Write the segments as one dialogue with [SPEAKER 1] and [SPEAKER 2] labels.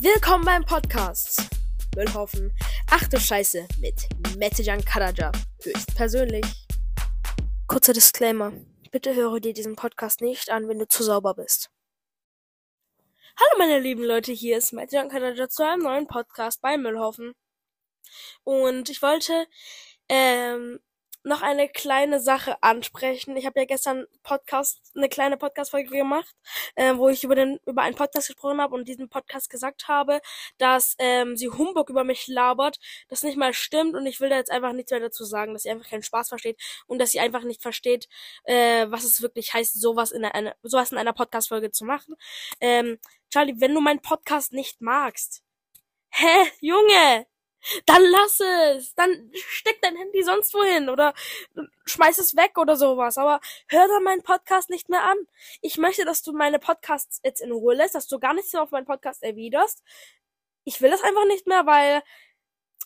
[SPEAKER 1] Willkommen beim Podcast. Müllhaufen. Ach du Scheiße mit Mettejan Karaja. Höchstpersönlich. Kurzer Disclaimer. Bitte höre dir diesen Podcast nicht an, wenn du zu sauber bist. Hallo meine lieben Leute, hier ist Mettejan Karaja zu einem neuen Podcast bei Müllhaufen. Und ich wollte ähm, noch eine kleine Sache ansprechen. Ich habe ja gestern Podcast, eine kleine Podcast-Folge gemacht, äh, wo ich über den über einen Podcast gesprochen habe und diesen Podcast gesagt habe, dass ähm, sie Humbug über mich labert, das nicht mal stimmt und ich will da jetzt einfach nichts mehr dazu sagen, dass sie einfach keinen Spaß versteht und dass sie einfach nicht versteht, äh, was es wirklich heißt, sowas in einer sowas in einer Podcast-Folge zu machen. Ähm, Charlie, wenn du meinen Podcast nicht magst, hä, Junge, dann lass es. Dann steck dein Handy sonst wohin oder schmeiß es weg oder sowas. Aber hör dann meinen Podcast nicht mehr an. Ich möchte, dass du meine Podcasts jetzt in Ruhe lässt, dass du gar nichts mehr auf meinen Podcast erwiderst. Ich will das einfach nicht mehr, weil,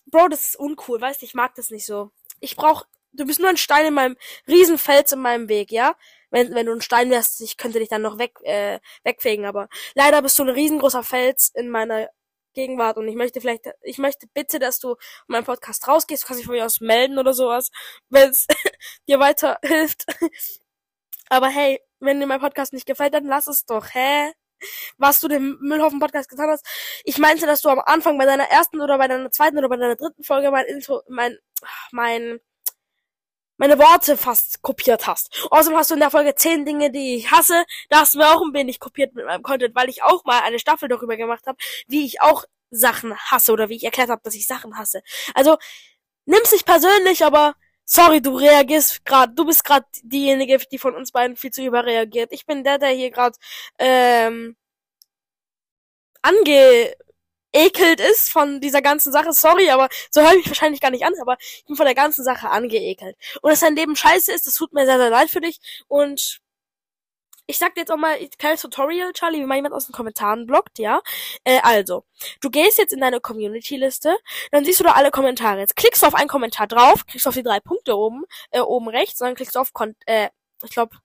[SPEAKER 1] Bro, das ist uncool, weißt du, ich mag das nicht so. Ich brauch, du bist nur ein Stein in meinem, Riesenfels in meinem Weg, ja? Wenn, wenn du ein Stein wärst, ich könnte dich dann noch weg, äh, wegfegen, aber leider bist du ein riesengroßer Fels in meiner Gegenwart und ich möchte vielleicht, ich möchte bitte, dass du meinen Podcast rausgehst, du kannst dich von mir aus melden oder sowas, wenn es dir weiterhilft. Aber hey, wenn dir mein Podcast nicht gefällt, dann lass es doch, hä? Was du dem Müllhaufen Podcast getan hast. Ich meinte, dass du am Anfang bei deiner ersten oder bei deiner zweiten oder bei deiner dritten Folge mein Intro, mein, mein, meine Worte fast kopiert hast. Außerdem hast du in der Folge 10 Dinge, die ich hasse. Da hast du mir auch ein wenig kopiert mit meinem Content, weil ich auch mal eine Staffel darüber gemacht habe, wie ich auch Sachen hasse oder wie ich erklärt habe, dass ich Sachen hasse. Also, nimm's nicht persönlich, aber sorry, du reagierst gerade, du bist gerade diejenige, die von uns beiden viel zu überreagiert. Ich bin der, der hier gerade ähm, ange ekelt ist von dieser ganzen Sache. Sorry, aber so höre ich mich wahrscheinlich gar nicht an, aber ich bin von der ganzen Sache angeekelt. Und dass dein Leben scheiße ist, das tut mir sehr, sehr leid für dich. Und ich sag dir jetzt auch mal ein kleines Tutorial, Charlie, wie man jemand aus den Kommentaren blockt, ja? Äh, also, du gehst jetzt in deine Community-Liste, dann siehst du da alle Kommentare. Jetzt klickst du auf einen Kommentar drauf, klickst auf die drei Punkte oben, äh, oben rechts, und dann klickst du auf, Kon äh, ich glaube,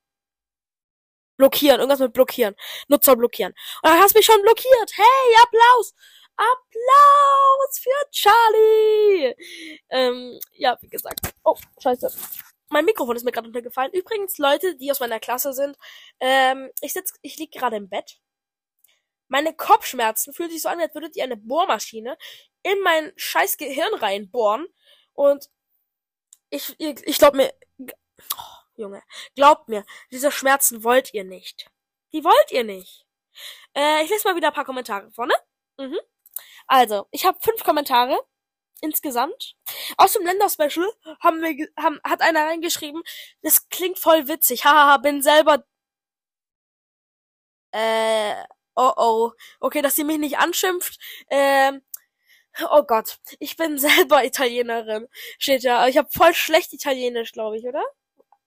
[SPEAKER 1] blockieren, irgendwas mit blockieren, Nutzer blockieren. Und dann hast du mich schon blockiert. Hey, Applaus! Applaus für Charlie! Ähm, ja, wie gesagt. Oh, scheiße. Mein Mikrofon ist mir gerade untergefallen. Übrigens, Leute, die aus meiner Klasse sind, ähm, ich sitz, ich lieg gerade im Bett. Meine Kopfschmerzen fühlt sich so an, als würdet ihr eine Bohrmaschine in mein scheiß Gehirn reinbohren. Und ich, ich glaub mir, oh, Junge, glaubt mir, diese Schmerzen wollt ihr nicht. Die wollt ihr nicht. Äh, ich lese mal wieder ein paar Kommentare vorne. Mhm. Also, ich habe fünf Kommentare insgesamt. Aus dem Länderspecial haben wir, haben, hat einer reingeschrieben, das klingt voll witzig. Hahaha, bin selber. Äh, oh oh. Okay, dass sie mich nicht anschimpft. Ähm, oh Gott, ich bin selber Italienerin. Steht ja. Ich habe voll schlecht Italienisch, glaube ich, oder?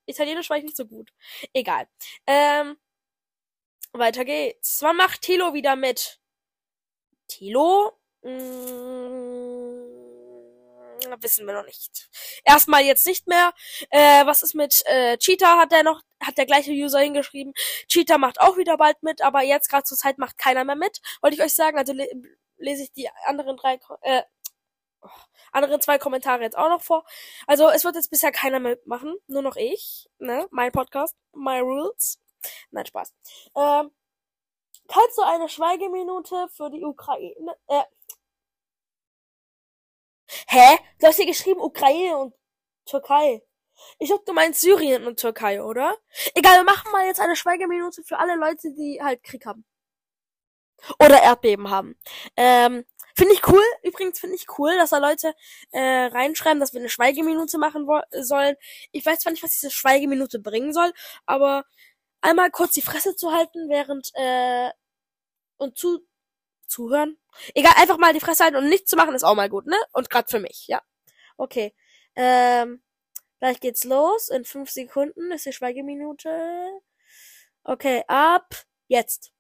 [SPEAKER 1] Italienisch war ich nicht so gut. Egal. Ähm, weiter geht's. Wann macht Tilo wieder mit? Tilo Mm, wissen wir noch nicht. Erstmal jetzt nicht mehr. Äh, was ist mit äh, Cheetah? Hat der noch, hat der gleiche User hingeschrieben. Cheetah macht auch wieder bald mit, aber jetzt gerade zur Zeit macht keiner mehr mit. Wollte ich euch sagen. Also le lese ich die anderen drei, äh, oh, anderen zwei Kommentare jetzt auch noch vor. Also es wird jetzt bisher keiner mitmachen, nur noch ich, ne? Mein Podcast, my rules. Nein, Spaß. Ähm, kannst du eine Schweigeminute für die Ukraine, äh, Hä? Du hast hier geschrieben Ukraine und Türkei. Ich glaube, du meinst Syrien und Türkei, oder? Egal, wir machen mal jetzt eine Schweigeminute für alle Leute, die halt Krieg haben. Oder Erdbeben haben. Ähm, finde ich cool. Übrigens finde ich cool, dass da Leute äh, reinschreiben, dass wir eine Schweigeminute machen sollen. Ich weiß zwar nicht, was diese Schweigeminute bringen soll, aber einmal kurz die Fresse zu halten, während äh, und zu zuhören. Egal, einfach mal die Fresse halten und nichts zu machen ist auch mal gut, ne? Und gerade für mich, ja. Okay. Ähm, gleich geht's los. In fünf Sekunden ist die Schweigeminute. Okay, ab jetzt.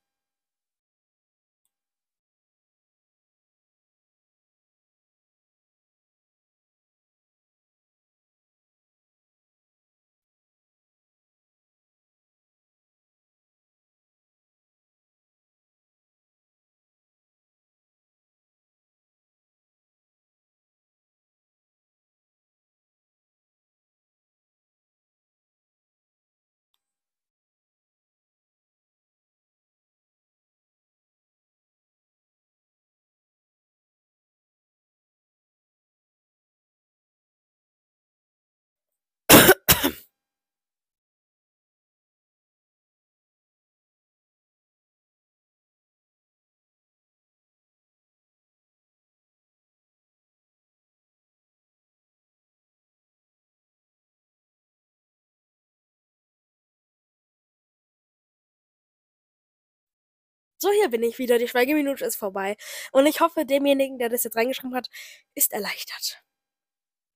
[SPEAKER 1] So, hier bin ich wieder. Die Schweigeminute ist vorbei. Und ich hoffe, demjenigen, der das jetzt reingeschrieben hat, ist erleichtert.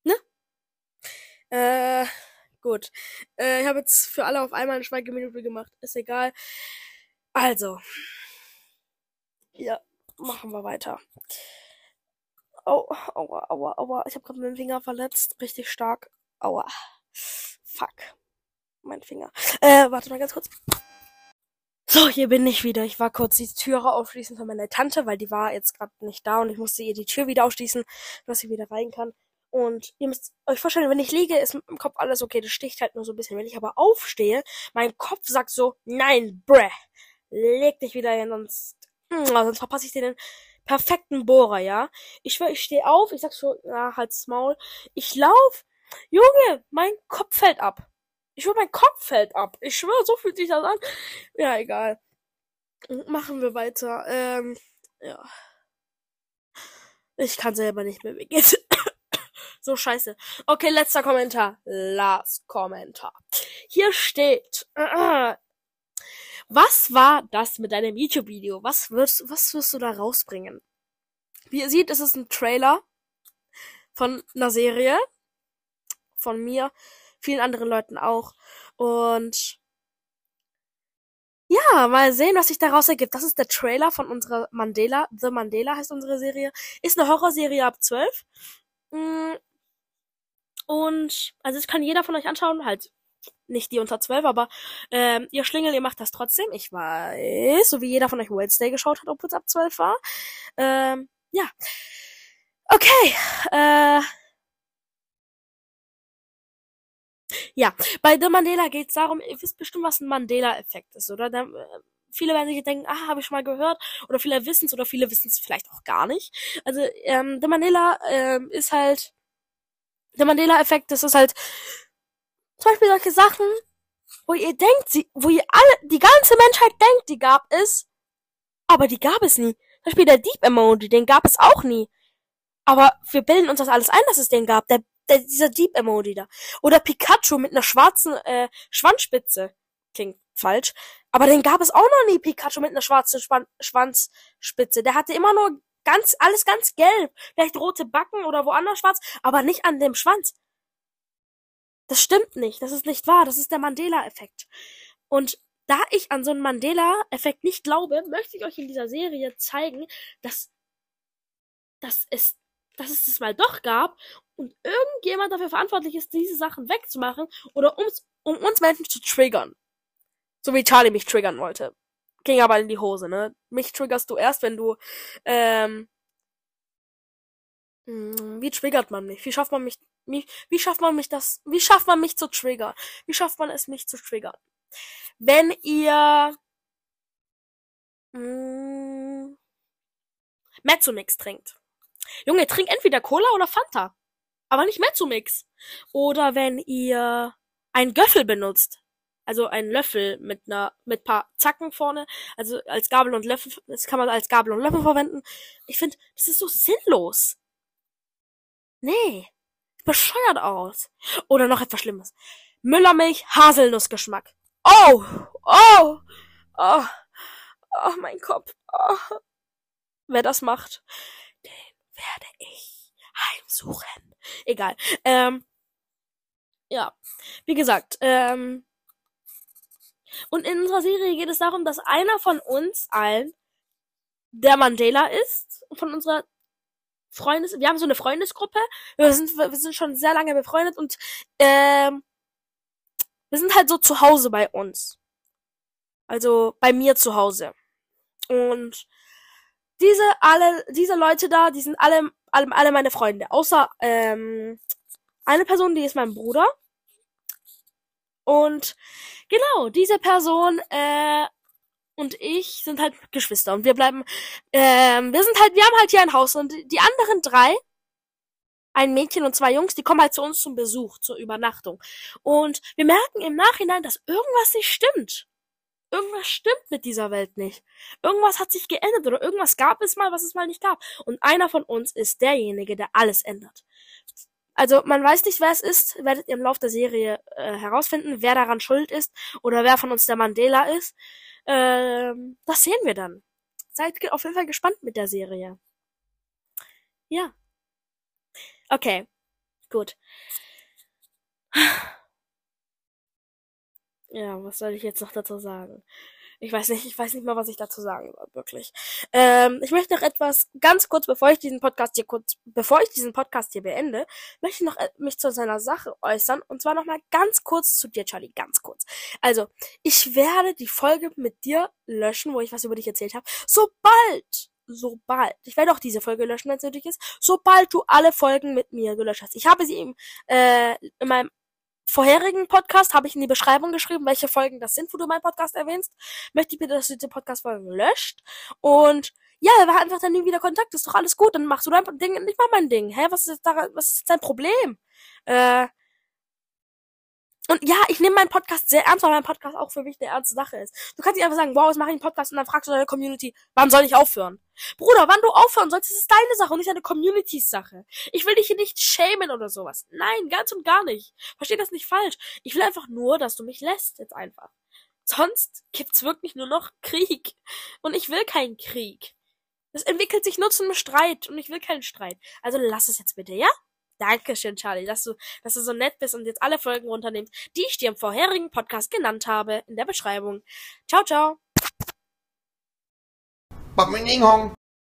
[SPEAKER 1] Ne? Äh, gut. Äh, ich habe jetzt für alle auf einmal eine Schweigeminute gemacht. Ist egal. Also. Ja, machen wir weiter. Oh, aua, aua, aua. Ich habe gerade meinen Finger verletzt. Richtig stark. Aua. Fuck. Mein Finger. Äh, warte mal ganz kurz. So, hier bin ich wieder. Ich war kurz die Türe aufschließen von meiner Tante, weil die war jetzt gerade nicht da und ich musste ihr die Tür wieder aufschließen, dass sie wieder rein kann. Und ihr müsst euch vorstellen, wenn ich liege, ist im Kopf alles okay. Das sticht halt nur so ein bisschen. Wenn ich aber aufstehe, mein Kopf sagt so, nein, breh, leg dich wieder hin, sonst, hm, sonst verpasse ich dir den perfekten Bohrer, ja. Ich schwör, ich stehe auf, ich sag so, ja, halt's Maul. Ich lauf, Junge, mein Kopf fällt ab. Ich schwör, mein Kopf fällt ab. Ich schwör, so fühlt sich das an. Ja, egal. Machen wir weiter. Ähm, ja. Ich kann selber nicht mehr. Geht's so scheiße. Okay, letzter Kommentar. Last Kommentar. Hier steht. was war das mit deinem YouTube-Video? Was wirst, was wirst du da rausbringen? Wie ihr seht, ist es ein Trailer von einer Serie. Von mir vielen anderen Leuten auch. Und ja, mal sehen, was sich daraus ergibt. Das ist der Trailer von unserer Mandela. The Mandela heißt unsere Serie. Ist eine Horrorserie ab 12. Mm. Und, also das kann jeder von euch anschauen, halt nicht die unter 12, aber ähm, ihr Schlingel, ihr macht das trotzdem. Ich weiß, so wie jeder von euch Wednesday geschaut hat, obwohl es ab 12 war. Ähm, ja. Okay. Äh, Ja, bei The Mandela geht es darum, ihr wisst bestimmt, was ein Mandela-Effekt ist, oder? Da, äh, viele werden sich denken, ah, habe ich schon mal gehört, oder viele wissen es, oder viele wissen es vielleicht auch gar nicht. Also, ähm, The Mandela ähm, ist halt, der Mandela-Effekt, das ist halt zum Beispiel solche Sachen, wo ihr denkt, sie, wo ihr alle, die ganze Menschheit denkt, die gab es, aber die gab es nie. Zum Beispiel der Deep Emoji, den gab es auch nie. Aber wir bilden uns das alles ein, dass es den gab. Der der, dieser Deep-Emoji da. Oder Pikachu mit einer schwarzen äh, Schwanzspitze. Klingt falsch. Aber den gab es auch noch nie, Pikachu mit einer schwarzen Span Schwanzspitze. Der hatte immer nur ganz, alles ganz gelb. Vielleicht rote Backen oder woanders schwarz, aber nicht an dem Schwanz. Das stimmt nicht. Das ist nicht wahr. Das ist der Mandela-Effekt. Und da ich an so einen Mandela-Effekt nicht glaube, möchte ich euch in dieser Serie zeigen, dass, dass es dass es das mal doch gab und irgendjemand dafür verantwortlich ist, diese Sachen wegzumachen oder ums, um uns Menschen zu triggern. So wie Charlie mich triggern wollte. Ging aber in die Hose, ne? Mich triggerst du erst, wenn du, ähm, hm, wie triggert man mich? Wie schafft man mich, wie, wie schafft man mich das, wie schafft man mich zu triggern? Wie schafft man es, mich zu triggern? Wenn ihr, mh, hm, Mezzomix trinkt. Junge, trink entweder Cola oder Fanta. Aber nicht Mezzomix. Oder wenn ihr einen Göffel benutzt. Also einen Löffel mit einer, mit paar Zacken vorne. Also als Gabel und Löffel, das kann man als Gabel und Löffel verwenden. Ich finde, das ist so sinnlos. Nee. Bescheuert aus. Oder noch etwas Schlimmes. Müllermilch, Haselnussgeschmack. Oh! Oh! Oh! Oh, mein Kopf. Oh. Wer das macht werde ich heimsuchen. Egal. Ähm, ja, wie gesagt, ähm, und in unserer Serie geht es darum, dass einer von uns allen der Mandela ist, von unserer Freundes, wir haben so eine Freundesgruppe, wir sind, wir sind schon sehr lange befreundet und ähm, wir sind halt so zu Hause bei uns. Also bei mir zu Hause. Und diese alle, diese Leute da, die sind alle, alle, alle meine Freunde. Außer ähm, eine Person, die ist mein Bruder. Und genau, diese Person äh, und ich sind halt Geschwister. Und wir bleiben, ähm, wir sind halt, wir haben halt hier ein Haus. Und die anderen drei, ein Mädchen und zwei Jungs, die kommen halt zu uns zum Besuch, zur Übernachtung. Und wir merken im Nachhinein, dass irgendwas nicht stimmt irgendwas stimmt mit dieser Welt nicht. Irgendwas hat sich geändert oder irgendwas gab es mal, was es mal nicht gab. Und einer von uns ist derjenige, der alles ändert. Also man weiß nicht, wer es ist, werdet ihr im Laufe der Serie äh, herausfinden, wer daran schuld ist oder wer von uns der Mandela ist. Ähm, das sehen wir dann. seid auf jeden Fall gespannt mit der Serie. Ja. Okay. Gut. Ja, was soll ich jetzt noch dazu sagen? Ich weiß nicht, ich weiß nicht mal, was ich dazu sagen soll, wirklich. Ähm, ich möchte noch etwas ganz kurz, bevor ich diesen Podcast hier kurz, bevor ich diesen Podcast hier beende, möchte ich noch äh, mich zu seiner Sache äußern. Und zwar nochmal ganz kurz zu dir, Charlie, ganz kurz. Also, ich werde die Folge mit dir löschen, wo ich was über dich erzählt habe, sobald sobald, ich werde auch diese Folge löschen, wenn es nötig ist, sobald du alle Folgen mit mir gelöscht hast. Ich habe sie im, äh, in meinem vorherigen Podcast habe ich in die Beschreibung geschrieben, welche Folgen das sind, wo du meinen Podcast erwähnst. Möchte ich bitte, dass du diese Podcast-Folgen löscht. Und ja, wir haben einfach dann nie wieder Kontakt. Ist doch alles gut. Dann machst du dein Ding und ich mach mein Ding. Hä, was ist jetzt daran, was ist jetzt dein Problem? Äh, und ja, ich nehme meinen Podcast sehr ernst, weil mein Podcast auch für mich eine ernste Sache ist. Du kannst nicht einfach sagen, wow, jetzt mache ich einen Podcast und dann fragst du deine Community, wann soll ich aufhören? Bruder, wann du aufhören sollst, ist deine Sache und nicht deine Communitys Sache. Ich will dich hier nicht schämen oder sowas. Nein, ganz und gar nicht. Versteh das nicht falsch. Ich will einfach nur, dass du mich lässt, jetzt einfach. Sonst gibt's wirklich nur noch Krieg. Und ich will keinen Krieg. Es entwickelt sich nur zu einem Streit und ich will keinen Streit. Also lass es jetzt bitte, ja? Dankeschön, Charlie, dass du, dass du so nett bist und jetzt alle Folgen runternimmst, die ich dir im vorherigen Podcast genannt habe, in der Beschreibung. Ciao, ciao.
[SPEAKER 2] 白面英雄